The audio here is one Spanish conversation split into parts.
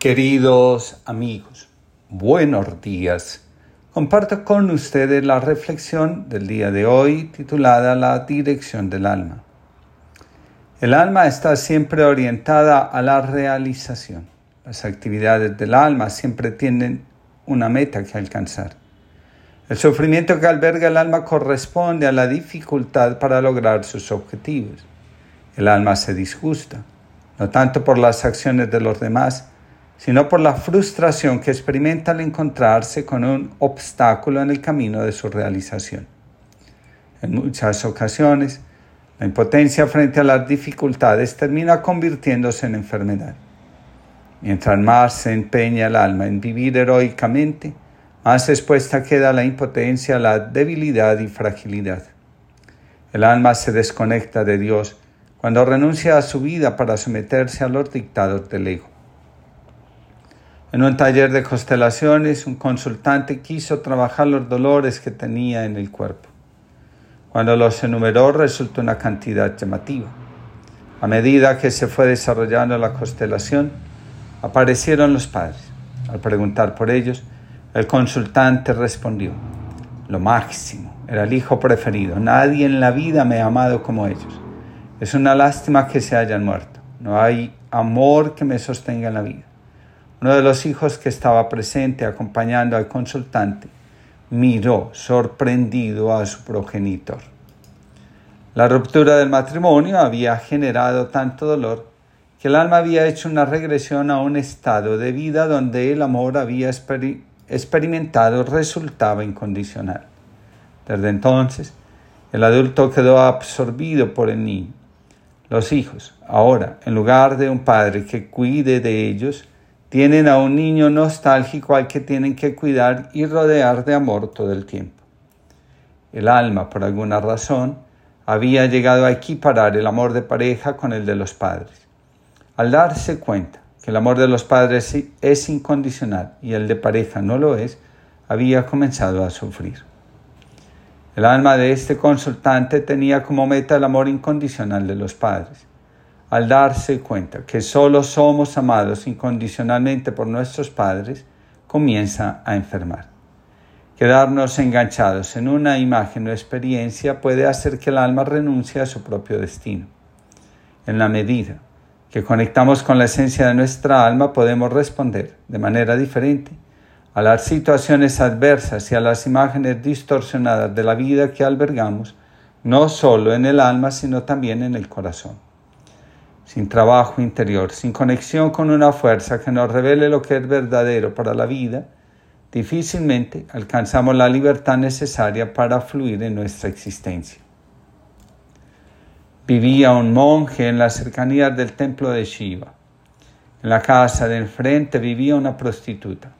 Queridos amigos, buenos días. Comparto con ustedes la reflexión del día de hoy titulada La dirección del alma. El alma está siempre orientada a la realización. Las actividades del alma siempre tienen una meta que alcanzar. El sufrimiento que alberga el alma corresponde a la dificultad para lograr sus objetivos. El alma se disgusta, no tanto por las acciones de los demás, sino por la frustración que experimenta al encontrarse con un obstáculo en el camino de su realización. En muchas ocasiones, la impotencia frente a las dificultades termina convirtiéndose en enfermedad. Mientras más se empeña el alma en vivir heroicamente, más expuesta queda la impotencia, la debilidad y fragilidad. El alma se desconecta de Dios cuando renuncia a su vida para someterse a los dictados del ego. En un taller de constelaciones, un consultante quiso trabajar los dolores que tenía en el cuerpo. Cuando los enumeró resultó una cantidad llamativa. A medida que se fue desarrollando la constelación, aparecieron los padres. Al preguntar por ellos, el consultante respondió, lo máximo, era el hijo preferido, nadie en la vida me ha amado como ellos. Es una lástima que se hayan muerto, no hay amor que me sostenga en la vida. Uno de los hijos que estaba presente acompañando al consultante miró sorprendido a su progenitor. La ruptura del matrimonio había generado tanto dolor que el alma había hecho una regresión a un estado de vida donde el amor había experimentado resultaba incondicional. Desde entonces, el adulto quedó absorbido por el niño. Los hijos, ahora, en lugar de un padre que cuide de ellos, tienen a un niño nostálgico al que tienen que cuidar y rodear de amor todo el tiempo. El alma, por alguna razón, había llegado a equiparar el amor de pareja con el de los padres. Al darse cuenta que el amor de los padres es incondicional y el de pareja no lo es, había comenzado a sufrir. El alma de este consultante tenía como meta el amor incondicional de los padres al darse cuenta que solo somos amados incondicionalmente por nuestros padres, comienza a enfermar. Quedarnos enganchados en una imagen o experiencia puede hacer que el alma renuncie a su propio destino. En la medida que conectamos con la esencia de nuestra alma, podemos responder de manera diferente a las situaciones adversas y a las imágenes distorsionadas de la vida que albergamos, no solo en el alma, sino también en el corazón sin trabajo interior, sin conexión con una fuerza que nos revele lo que es verdadero para la vida, difícilmente alcanzamos la libertad necesaria para fluir en nuestra existencia. Vivía un monje en las cercanías del templo de Shiva. En la casa de enfrente vivía una prostituta.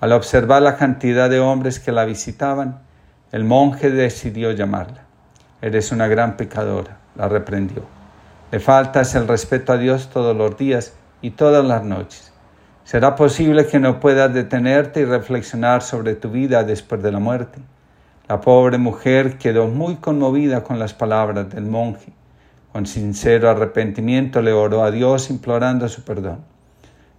Al observar la cantidad de hombres que la visitaban, el monje decidió llamarla. Eres una gran pecadora, la reprendió. Le faltas el respeto a Dios todos los días y todas las noches. ¿Será posible que no puedas detenerte y reflexionar sobre tu vida después de la muerte? La pobre mujer quedó muy conmovida con las palabras del monje. Con sincero arrepentimiento le oró a Dios implorando su perdón.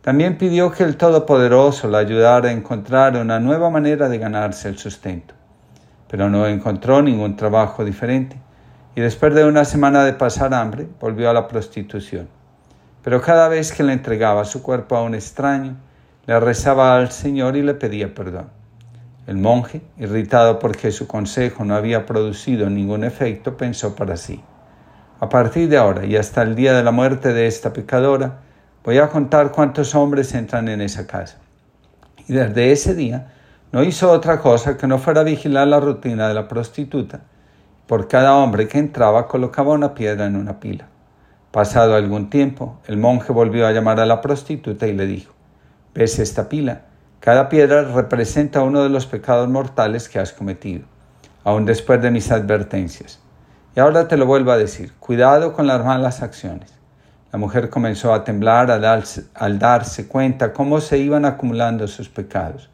También pidió que el Todopoderoso la ayudara a encontrar una nueva manera de ganarse el sustento. Pero no encontró ningún trabajo diferente y después de una semana de pasar hambre volvió a la prostitución. Pero cada vez que le entregaba su cuerpo a un extraño, le rezaba al Señor y le pedía perdón. El monje, irritado porque su consejo no había producido ningún efecto, pensó para sí, a partir de ahora y hasta el día de la muerte de esta pecadora, voy a contar cuántos hombres entran en esa casa. Y desde ese día no hizo otra cosa que no fuera vigilar la rutina de la prostituta por cada hombre que entraba colocaba una piedra en una pila. Pasado algún tiempo, el monje volvió a llamar a la prostituta y le dijo, ¿ves esta pila? Cada piedra representa uno de los pecados mortales que has cometido, aun después de mis advertencias. Y ahora te lo vuelvo a decir, cuidado con las malas acciones. La mujer comenzó a temblar al darse, al darse cuenta cómo se iban acumulando sus pecados.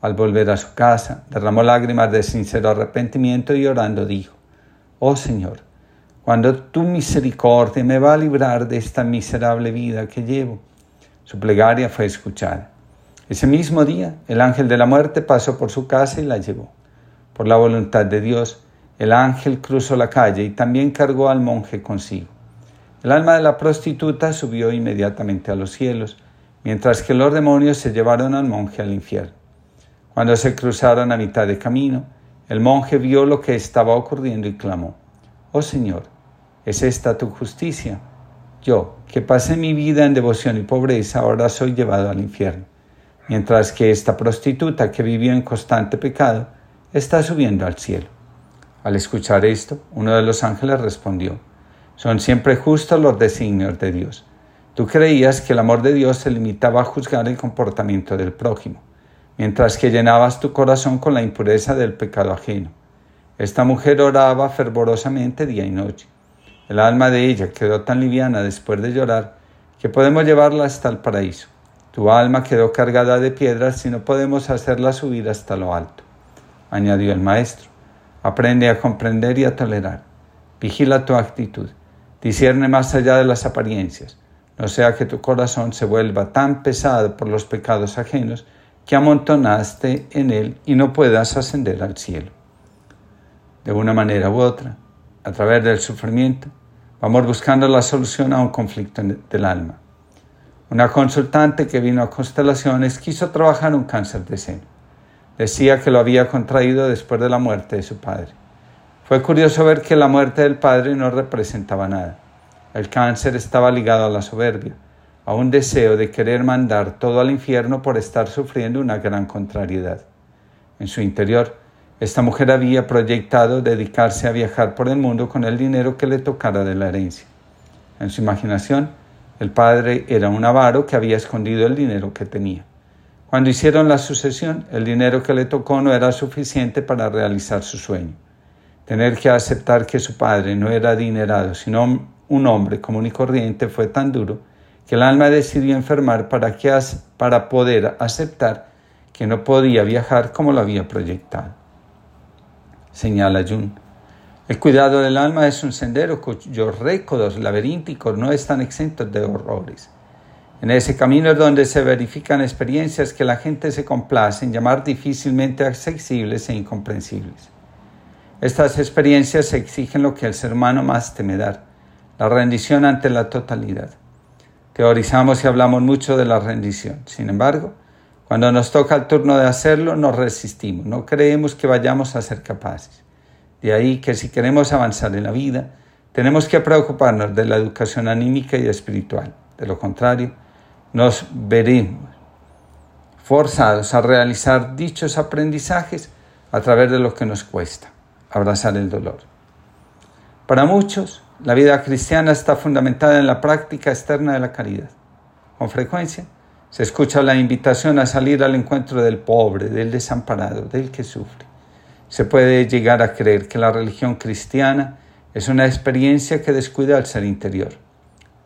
Al volver a su casa, derramó lágrimas de sincero arrepentimiento y orando dijo, Oh Señor, cuando tu misericordia me va a librar de esta miserable vida que llevo, Su plegaria fue escuchada. Ese mismo día, el ángel de la muerte pasó por su casa y la llevó. Por la voluntad de Dios, el ángel cruzó la calle y también cargó al monje consigo. El alma de la prostituta subió inmediatamente a los cielos, mientras que los demonios se llevaron al monje al infierno. Cuando se cruzaron a mitad de camino, el monje vio lo que estaba ocurriendo y clamó, Oh Señor, ¿es esta tu justicia? Yo, que pasé mi vida en devoción y pobreza, ahora soy llevado al infierno, mientras que esta prostituta que vivió en constante pecado está subiendo al cielo. Al escuchar esto, uno de los ángeles respondió, Son siempre justos los designios de Dios. Tú creías que el amor de Dios se limitaba a juzgar el comportamiento del prójimo mientras que llenabas tu corazón con la impureza del pecado ajeno. Esta mujer oraba fervorosamente día y noche. El alma de ella quedó tan liviana después de llorar que podemos llevarla hasta el paraíso. Tu alma quedó cargada de piedras y no podemos hacerla subir hasta lo alto. Añadió el maestro. Aprende a comprender y a tolerar. Vigila tu actitud. Discierne más allá de las apariencias. No sea que tu corazón se vuelva tan pesado por los pecados ajenos que amontonaste en él y no puedas ascender al cielo. De una manera u otra, a través del sufrimiento, vamos buscando la solución a un conflicto del alma. Una consultante que vino a Constelaciones quiso trabajar un cáncer de seno. Decía que lo había contraído después de la muerte de su padre. Fue curioso ver que la muerte del padre no representaba nada. El cáncer estaba ligado a la soberbia, a un deseo de querer mandar todo al infierno por estar sufriendo una gran contrariedad. En su interior, esta mujer había proyectado dedicarse a viajar por el mundo con el dinero que le tocara de la herencia. En su imaginación, el padre era un avaro que había escondido el dinero que tenía. Cuando hicieron la sucesión, el dinero que le tocó no era suficiente para realizar su sueño. Tener que aceptar que su padre no era adinerado, sino un hombre común y corriente fue tan duro que el alma decidió enfermar para, que, para poder aceptar que no podía viajar como lo había proyectado. Señala Jun. El cuidado del alma es un sendero cuyos récords laberínticos no están exentos de horrores. En ese camino es donde se verifican experiencias que la gente se complace en llamar difícilmente accesibles e incomprensibles. Estas experiencias exigen lo que el ser humano más teme dar, la rendición ante la totalidad. Teorizamos y hablamos mucho de la rendición. Sin embargo, cuando nos toca el turno de hacerlo, nos resistimos, no creemos que vayamos a ser capaces. De ahí que si queremos avanzar en la vida, tenemos que preocuparnos de la educación anímica y espiritual. De lo contrario, nos veremos forzados a realizar dichos aprendizajes a través de lo que nos cuesta, abrazar el dolor. Para muchos, la vida cristiana está fundamentada en la práctica externa de la caridad. Con frecuencia se escucha la invitación a salir al encuentro del pobre, del desamparado, del que sufre. Se puede llegar a creer que la religión cristiana es una experiencia que descuida al ser interior.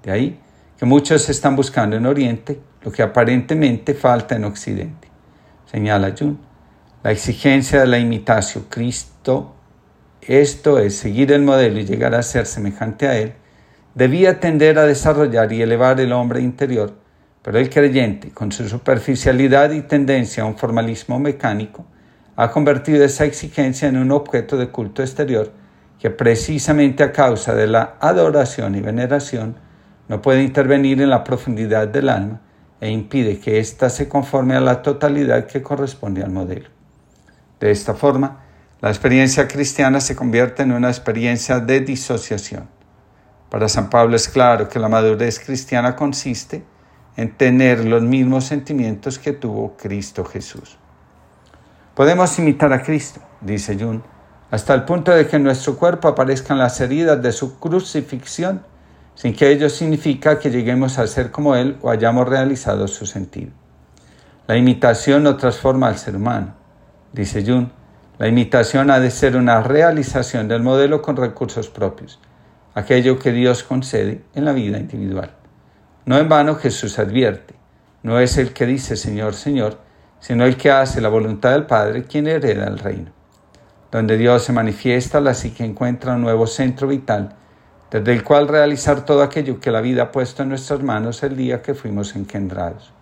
De ahí que muchos están buscando en Oriente lo que aparentemente falta en Occidente. Señala Jun, la exigencia de la imitación Cristo esto es seguir el modelo y llegar a ser semejante a él, debía tender a desarrollar y elevar el hombre interior, pero el creyente, con su superficialidad y tendencia a un formalismo mecánico, ha convertido esa exigencia en un objeto de culto exterior que precisamente a causa de la adoración y veneración no puede intervenir en la profundidad del alma e impide que ésta se conforme a la totalidad que corresponde al modelo. De esta forma, la experiencia cristiana se convierte en una experiencia de disociación. Para San Pablo es claro que la madurez cristiana consiste en tener los mismos sentimientos que tuvo Cristo Jesús. Podemos imitar a Cristo, dice Jung, hasta el punto de que en nuestro cuerpo aparezcan las heridas de su crucifixión, sin que ello significa que lleguemos a ser como Él o hayamos realizado su sentido. La imitación no transforma al ser humano, dice Jung, la imitación ha de ser una realización del modelo con recursos propios, aquello que Dios concede en la vida individual. No en vano Jesús advierte, no es el que dice Señor, Señor, sino el que hace la voluntad del Padre quien hereda el reino. Donde Dios se manifiesta, la psique encuentra un nuevo centro vital desde el cual realizar todo aquello que la vida ha puesto en nuestras manos el día que fuimos engendrados.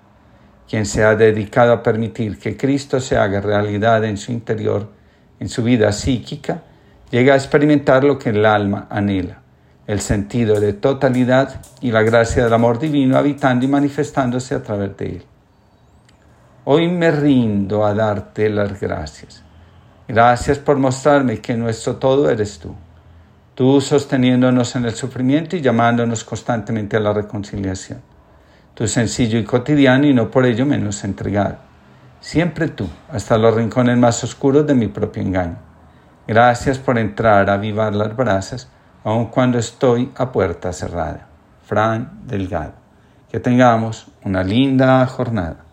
Quien se ha dedicado a permitir que Cristo se haga realidad en su interior, en su vida psíquica, llega a experimentar lo que el alma anhela, el sentido de totalidad y la gracia del amor divino habitando y manifestándose a través de él. Hoy me rindo a darte las gracias. Gracias por mostrarme que nuestro todo eres tú. Tú sosteniéndonos en el sufrimiento y llamándonos constantemente a la reconciliación. Tú sencillo y cotidiano y no por ello menos entregado. Siempre tú, hasta los rincones más oscuros de mi propio engaño. Gracias por entrar a avivar las brasas, aun cuando estoy a puerta cerrada. Fran Delgado. Que tengamos una linda jornada.